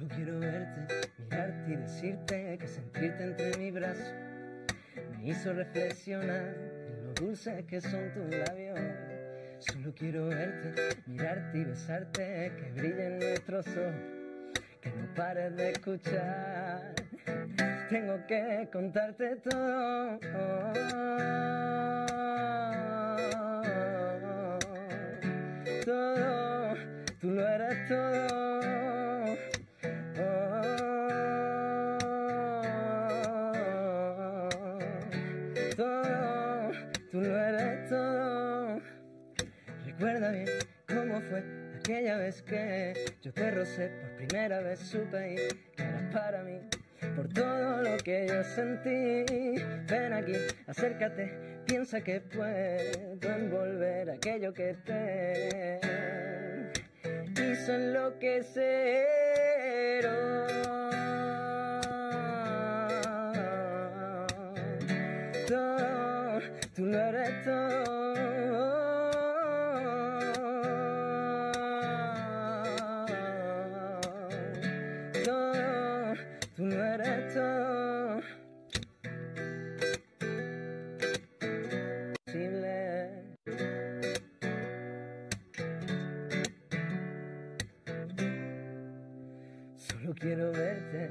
Solo quiero verte, mirarte y decirte que sentirte entre mis brazos me hizo reflexionar en lo dulces que son tus labios. Solo quiero verte, mirarte y besarte, que brillen nuestros ojos, que no pares de escuchar. Tengo que contarte todo. Todo, tú lo eres todo. Recuerda bien cómo fue aquella vez que yo te rocé por primera vez, supe que eras para mí. Por todo lo que yo sentí, ven aquí, acércate, piensa que puedo envolver aquello que te hizo enloquecer. Quiero verte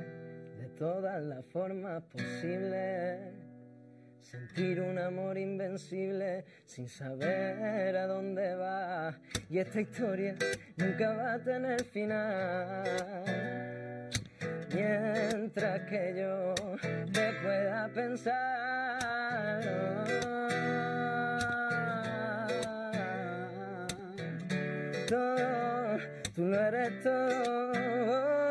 de todas las formas posibles. Sentir un amor invencible sin saber a dónde va. Y esta historia nunca va a tener final. Mientras que yo te pueda pensar. Todo, tú lo eres todo.